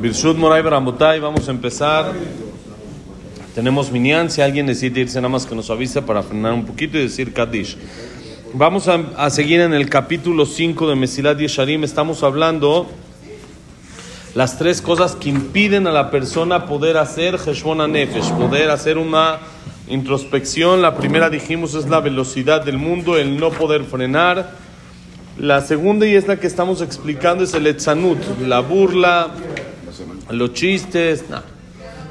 Birshut Moray vamos a empezar. Tenemos Minyan, si alguien necesita irse nada más que nos avise para frenar un poquito y decir Kaddish. Vamos a, a seguir en el capítulo 5 de Mesilat Yesharim. Estamos hablando las tres cosas que impiden a la persona poder hacer Heshbon Nefesh, poder hacer una introspección. La primera dijimos es la velocidad del mundo, el no poder frenar. La segunda, y es la que estamos explicando, es el etzanut, la burla, los chistes,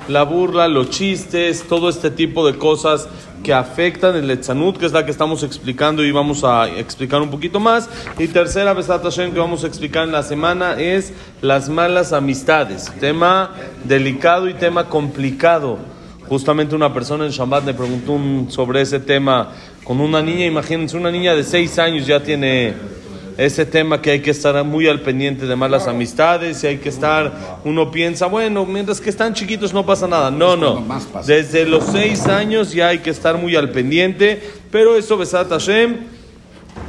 la burla, los chistes, todo este tipo de cosas que afectan el etzanut, que es la que estamos explicando y vamos a explicar un poquito más. Y tercera, Besat Hashem, que vamos a explicar en la semana, es las malas amistades. Tema delicado y tema complicado. Justamente una persona en Shabbat me preguntó un- sobre ese tema con una niña, imagínense, una niña de seis años ya tiene ese tema que hay que estar muy al pendiente de malas amistades y hay que estar, uno piensa, bueno, mientras que están chiquitos no pasa nada. No, no. Desde los seis años ya hay que estar muy al pendiente, pero eso, Besat Hashem,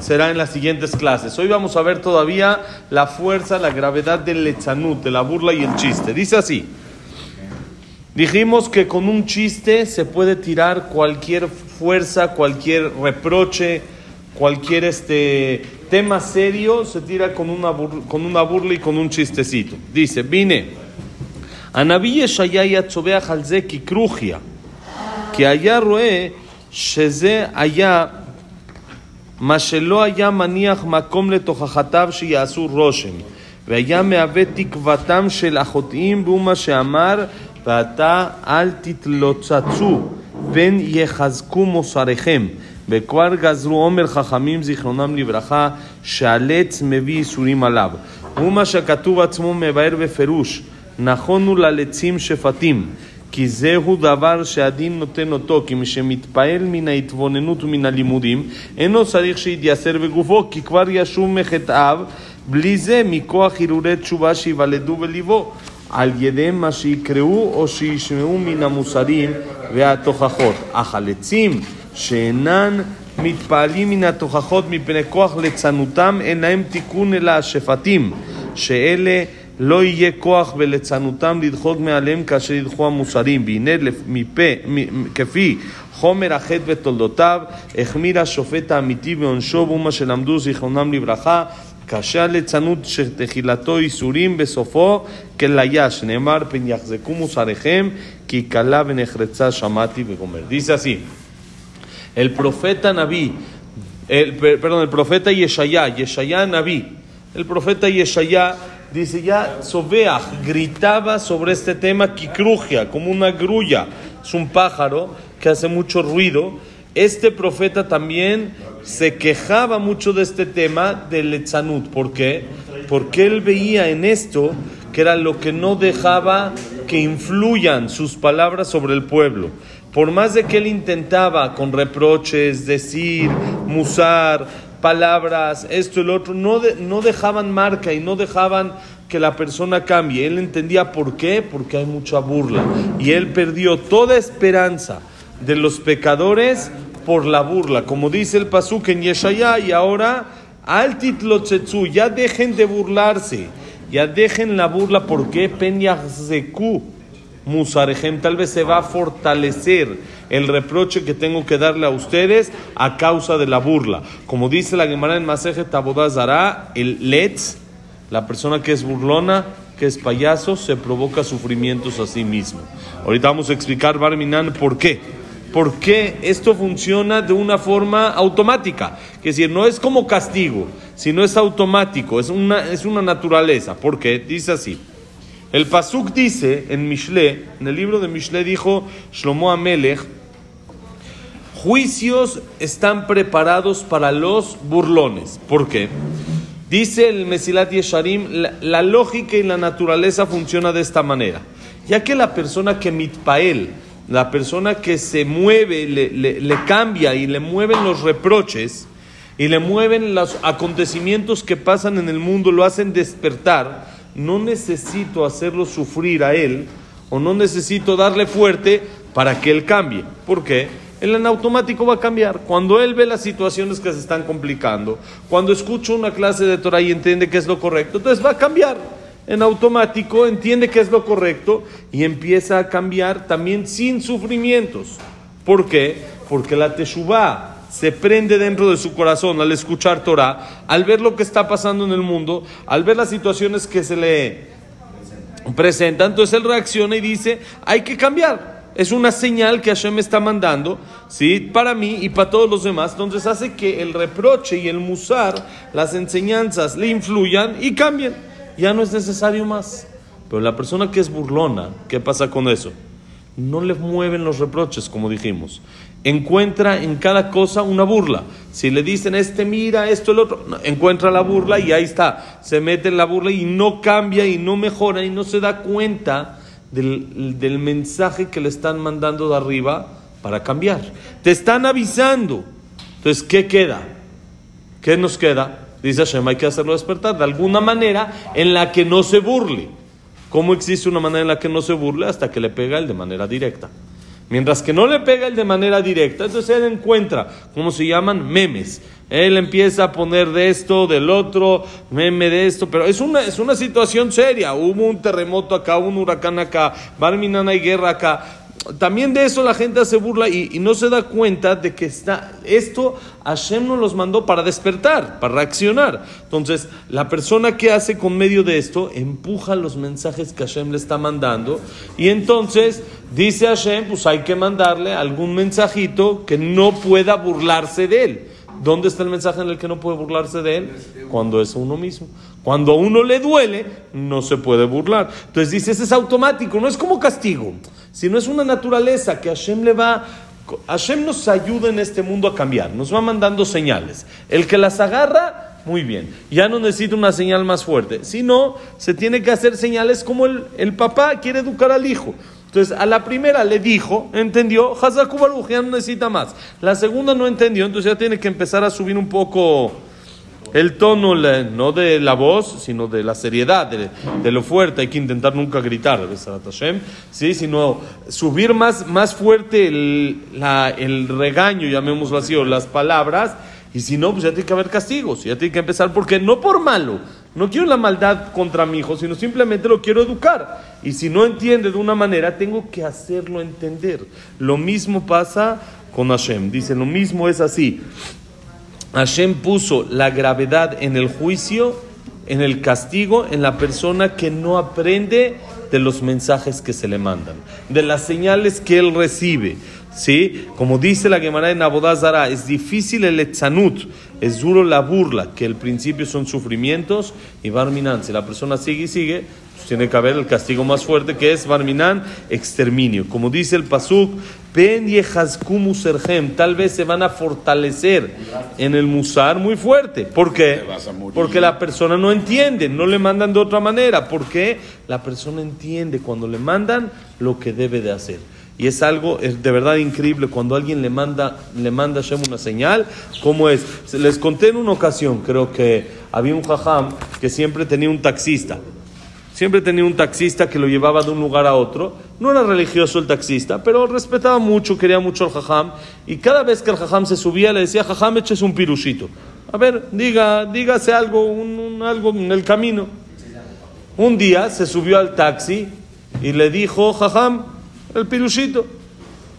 será en las siguientes clases. Hoy vamos a ver todavía la fuerza, la gravedad del lechanut, de la burla y el chiste. Dice así. Dijimos que con un chiste se puede tirar cualquier fuerza, cualquier reproche, cualquier este tema serio, se tira con una, bur- con una burla y con un chistecito. Dice, vine. הנביא ישעיה היה צווח על זה ככרוכיה, כי היה רואה שזה היה מה שלא היה מניח מקום לתוכחתיו שיעשו רושם, והיה מהווה תקוותם של החוטאים, והוא מה שאמר, ועתה אל תתלוצצו, פן יחזקו מוסריכם. וכבר גזרו עומר חכמים זיכרונם לברכה, שהלץ מביא ייסורים עליו. הוא מה שכתוב עצמו מבאר בפירוש, נכון הוא ללצים שפטים. כי זהו דבר שהדין נותן אותו, כי מי שמתפעל מן ההתבוננות ומן הלימודים, אינו צריך שיתייסר בגופו, כי כבר ישוב מחטאיו, בלי זה מכוח הרהורי תשובה שיוולדו בליבו, על ידי מה שיקראו או שישמעו מן המוסרים והתוכחות. אך הלצים שאינן מתפעלים מן התוכחות מפני כוח ליצנותם, אין להם תיקון אלא השפטים, שאלה לא יהיה כוח בליצנותם לדחות מעליהם כאשר ידחו המוסרים, והנה לפ- מפה, מ- מ- כפי חומר החטא ותולדותיו, החמיר השופט האמיתי ועונשו, והוא מה שלמדו זיכרונם לברכה, קשה הליצנות שתחילתו ייסורים בסופו כליה, שנאמר פן יחזקו מוסריכם, כי קלה ונחרצה שמעתי וגומר. Dice así. El profeta Naví, el, per- perdón, el profeta Yeshayá, Yeshayá Naví, el profeta Yeshayá dice ya, Sobeach gritaba sobre este tema Kikrugia, como una grulla, es un pájaro que hace mucho ruido. Este profeta también se quejaba mucho de este tema del Letzanut. ¿Por qué? Porque él veía en esto que era lo que no dejaba que influyan sus palabras sobre el pueblo. Por más de que él intentaba con reproches, decir, musar, palabras, esto y lo otro, no, no dejaban marca y no dejaban que la persona cambie. Él entendía por qué, porque hay mucha burla. Y él perdió toda esperanza de los pecadores por la burla. Como dice el Pasuk en Yeshaya, y ahora, al ya dejen de burlarse, ya dejen la burla, ¿por qué? Musarejem, tal vez se va a fortalecer el reproche que tengo que darle a ustedes a causa de la burla. Como dice la Gemara en Maseje Tabodazara, el letz, la persona que es burlona, que es payaso, se provoca sufrimientos a sí mismo. Ahorita vamos a explicar, Barminan, por qué. ¿Por qué esto funciona de una forma automática? Que decir, no es como castigo, sino es automático, es una, es una naturaleza. ¿Por qué? Dice así. El Pasuk dice en Mishle, en el libro de Mishle dijo Shlomo Amelech, juicios están preparados para los burlones. ¿Por qué? Dice el Mesilat Yesharim, la, la lógica y la naturaleza funciona de esta manera. Ya que la persona que mitpael, la persona que se mueve, le, cambia y le mueven los reproches y le mueven los acontecimientos que pasan en el mundo, lo hacen despertar, no necesito hacerlo sufrir a él o no necesito darle fuerte para que él cambie. ¿Por qué? Él en automático va a cambiar. Cuando él ve las situaciones que se están complicando, cuando escucha una clase de Torah y entiende que es lo correcto, entonces va a cambiar. en automático entiende que es lo correcto y empieza a cambiar también sin sufrimientos. ¿Por qué? Porque la Teshuvah se prende dentro de su corazón al escuchar Torah, al ver lo que está pasando en el mundo, al ver las situaciones que se le presentan, entonces él reacciona y dice, hay que cambiar. Es una señal que Hashem está mandando, ¿sí? Para mí y para todos los demás. Entonces hace que el reproche y el musar, las enseñanzas, le influyan y cambien. Ya no es necesario más. Pero la persona que es burlona, ¿qué pasa con eso? No le mueven los reproches, como dijimos encuentra en cada cosa una burla. Si le dicen este mira, esto, el otro, encuentra la burla y ahí está. Se mete en la burla y no cambia y no mejora y no se da cuenta del, del mensaje que le están mandando de arriba para cambiar. Te están avisando. Entonces, ¿qué queda? ¿Qué nos queda? Dice Hashem, hay que hacerlo despertar de alguna manera en la que no se burle. ¿Cómo existe una manera en la que no se burle? Hasta que le pega él de manera directa. Mientras que no le pega él de manera directa, entonces él encuentra, ¿cómo se llaman? Memes. Él empieza a poner de esto, del otro, meme de esto, pero es una, es una situación seria. Hubo un terremoto acá, un huracán acá, Barminana y guerra acá también de eso la gente se burla y, no se da cuenta de que está, esto Hashem nos los mandó para despertar, para reaccionar. Entonces, la persona que hace con medio de esto empuja los mensajes que Hashem le está mandando y entonces dice Hashem, pues hay que mandarle algún mensajito que no pueda burlarse de él. ¿Dónde está el mensaje en el que no puede burlarse de él? Cuando es uno mismo. Cuando a uno le duele, no se puede burlar. Entonces dice, ese es automático, no es como castigo sino es una naturaleza que Hashem le va... Hashem nos ayuda en este mundo a cambiar, nos va mandando señales. El que las agarra, muy bien, ya no necesita una señal más fuerte, sino se tiene que hacer señales como el, el papá quiere educar al hijo. Entonces, a la primera le dijo, entendió, Hazaku ya no necesita más. La segunda no entendió, entonces ya tiene que empezar a subir un poco el tono no de la voz, sino de la seriedad, de, lo fuerte. Hay que intentar nunca gritar, ¿sí? sino subir más, más fuerte el, el regaño, llamémoslo así, o las palabras. Y si no, pues ya tiene que haber castigos, ya tiene que empezar, porque no por malo, no quiero la maldad contra mi hijo, sino simplemente lo quiero educar. Y si no entiende de una manera, tengo que hacerlo entender. Lo mismo pasa con Hashem. Dice, lo mismo es así. Hashem puso la gravedad en el juicio, en el castigo, en la persona que no aprende de los mensajes que se le mandan, de las señales que él recibe. ¿Sí? Como dice la Gemara en Abodazara, es difícil el etzanut, es duro la burla, que el principio son sufrimientos y barminan. Si la persona sigue y sigue, pues tiene que haber el castigo más fuerte que es barminan, exterminio. Como dice el Pasuk, Ben sergem, tal vez se van a fortalecer en el musar muy fuerte. ¿Por qué? Porque la persona no entiende, no le mandan de otra manera. Porque la persona entiende cuando le mandan lo que debe de hacer. Y es algo de verdad increíble cuando alguien le manda, le manda a una señal, ¿cómo es? Les conté en una ocasión, creo que había un jajam que siempre tenía un taxista. Siempre tenía un taxista que lo llevaba de un lugar a otro. No era religioso el taxista, pero respetaba mucho, quería mucho al jajam. Y cada vez que el jajam se subía, le decía, jajam, eches un pirushito. A ver, diga, dígase algo, un, algo en el camino. Un día se subió al taxi y le dijo, jajam, el pirushito.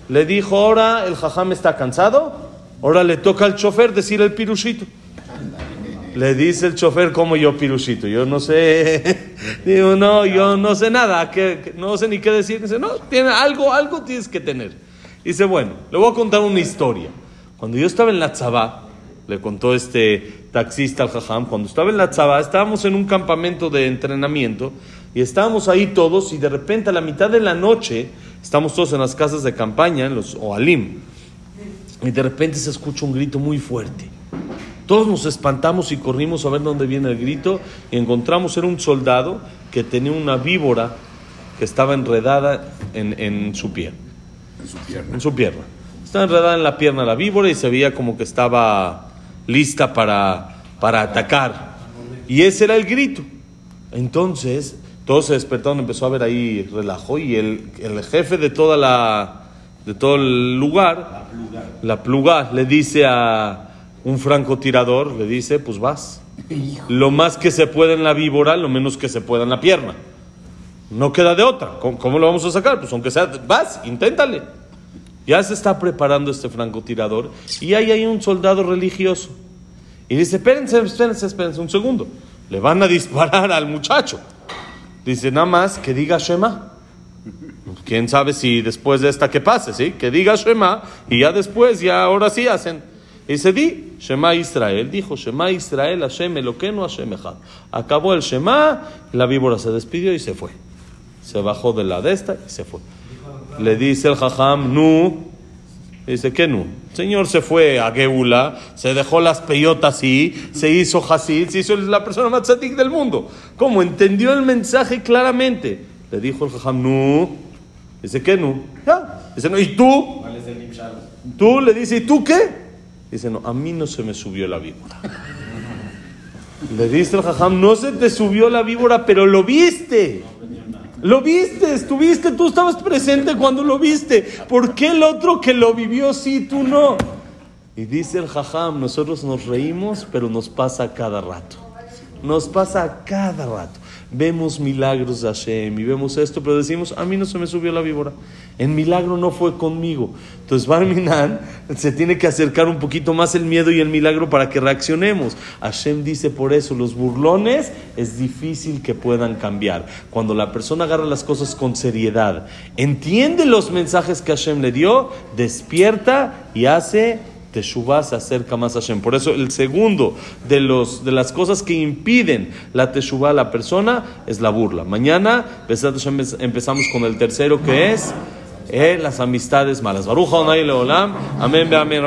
Le dijo, ahora el jajam está cansado, ahora le toca al chofer decir el pirushito. Le dice el chofer como yo pirushito. Yo no sé. Digo, no, yo no sé nada. Que, no sé ni qué decir. Dice, no, tiene algo, algo tienes que tener. Dice, bueno, le voy a contar una historia. Cuando yo estaba en la Tzabá, le contó este taxista al jajam, cuando estaba en la Tzabá, estábamos en un campamento de entrenamiento y estábamos ahí todos y de repente a la mitad de la noche, estamos todos en las casas de campaña, en los Oalim, y de repente se escucha un grito muy fuerte. Todos nos espantamos y corrimos a ver dónde viene el grito y encontramos era un soldado que tenía una víbora que estaba enredada en, su pierna. En su pierna. En su pierna. Estaba enredada en la pierna la víbora y se veía como que estaba lista para, para atacar. Y ese era el grito. Entonces, todos se despertaron, empezó a ver ahí relajo y el, el jefe de toda la de todo el lugar, la pluga, le dice a, un francotirador le dice, pues vas, Lo más que se puede en la víbora, lo menos que se pueda en la pierna. No queda de otra. ¿Cómo, cómo lo vamos a sacar? Pues aunque sea, vas, inténtale. Ya se está preparando este francotirador y ahí hay un soldado religioso. Y dice, espérense, espérense, espérense un segundo. Le van a disparar al muchacho. Dice, nada más que diga Shema. Quién sabe si después de esta que pase, ¿sí? Que diga Shema y ya después, ya ahora sí hacen. Dice, di Shema Israel. Dijo Shema Israel, Hashem Eloqueno, Hashem Echad. Acabó el Shema, la víbora se despidió y se fue. Se bajó de la de esta y se fue. Le dice el Jajam, nu. Dice, ¿qué nu? El señor se fue a Geula, se dejó las peyotas y se hizo Hasid, se hizo la persona más tzadik del mundo. ¿Cómo? Entendió el mensaje claramente. Le dijo el Jajam, nu. Dice, ¿qué nu? Ya. Dice, no, ¿y tú? Tú le dice, ¿y tú qué? Dice, no, a mí no se me subió la víbora. Le dice el Jajam, no se te subió la víbora, pero lo viste. Lo viste, estuviste, tú estabas presente cuando lo viste. ¿Por qué el otro que lo vivió sí, tú no? Y dice el Jajam, nosotros nos reímos, pero nos pasa cada rato. Nos pasa cada rato. Vemos milagros de Hashem y vemos esto, pero decimos, a mí no se me subió la víbora. El milagro no fue conmigo. Entonces Barminan se tiene que acercar un poquito más el miedo y el milagro para que reaccionemos. Hashem dice por eso, los burlones es difícil que puedan cambiar. Cuando la persona agarra las cosas con seriedad, entiende los mensajes que Hashem le dio, despierta y hace Teshuvah se acerca más a Hashem. Por eso el segundo de, los, de las cosas que impiden la Teshuvah a la persona es la burla. Mañana empezamos con el tercero que es eh, las amistades malas. Baruch Leolam. Amén, amén.